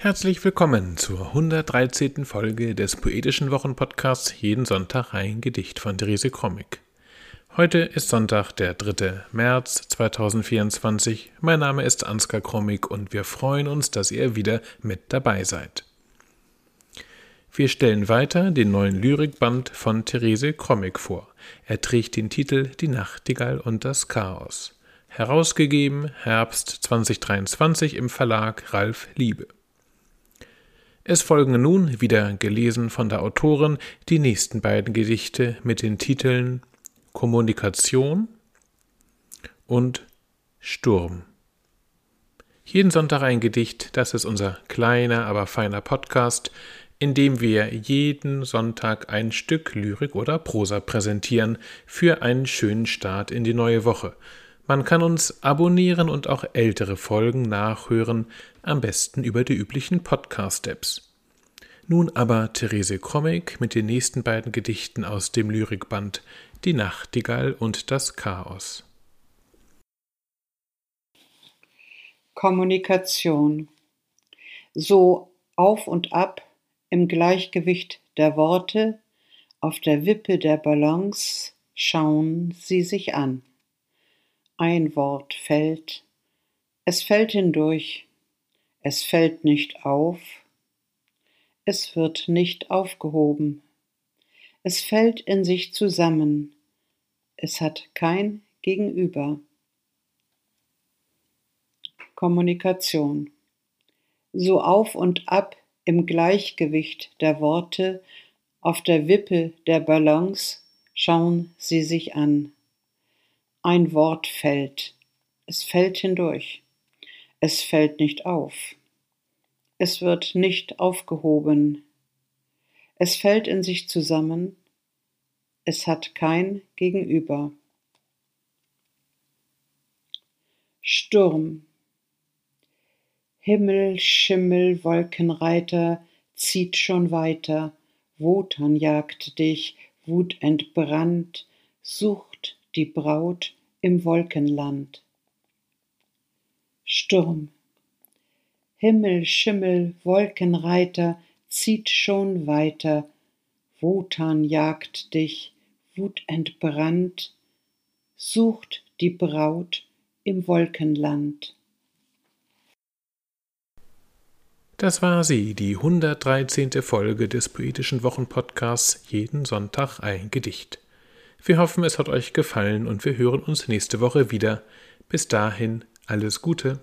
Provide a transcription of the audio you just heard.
Herzlich willkommen zur 113. Folge des Poetischen Wochenpodcasts Jeden Sonntag ein Gedicht von Therese Krommig. Heute ist Sonntag, der 3. März 2024. Mein Name ist Ansgar Krommig und wir freuen uns, dass ihr wieder mit dabei seid. Wir stellen weiter den neuen Lyrikband von Therese Krommig vor. Er trägt den Titel Die Nachtigall und das Chaos. Herausgegeben Herbst 2023 im Verlag Ralf Liebe. Es folgen nun, wieder gelesen von der Autorin, die nächsten beiden Gedichte mit den Titeln Kommunikation und Sturm. Jeden Sonntag ein Gedicht, das ist unser kleiner, aber feiner Podcast, in dem wir jeden Sonntag ein Stück Lyrik oder Prosa präsentieren für einen schönen Start in die neue Woche. Man kann uns abonnieren und auch ältere Folgen nachhören, am besten über die üblichen Podcast-Apps. Nun aber Therese Krommig mit den nächsten beiden Gedichten aus dem Lyrikband Die Nachtigall und das Chaos. Kommunikation. So auf und ab im Gleichgewicht der Worte, auf der Wippe der Balance schauen sie sich an. Ein Wort fällt, es fällt hindurch, es fällt nicht auf, es wird nicht aufgehoben, es fällt in sich zusammen, es hat kein Gegenüber. Kommunikation. So auf und ab im Gleichgewicht der Worte, auf der Wippe der Balance schauen sie sich an. Ein Wort fällt, es fällt hindurch, es fällt nicht auf, es wird nicht aufgehoben, es fällt in sich zusammen, es hat kein Gegenüber. Sturm. Himmel, Schimmel, Wolkenreiter, zieht schon weiter, Wotan jagt dich, wutentbrannt, sucht die Braut im Wolkenland. Sturm. Himmel, Schimmel, Wolkenreiter, zieht schon weiter, Wotan jagt dich, wutentbrannt, sucht die Braut im Wolkenland. Das war sie, die 113. Folge des Poetischen Wochenpodcasts Jeden Sonntag ein Gedicht. Wir hoffen, es hat euch gefallen und wir hören uns nächste Woche wieder. Bis dahin alles Gute.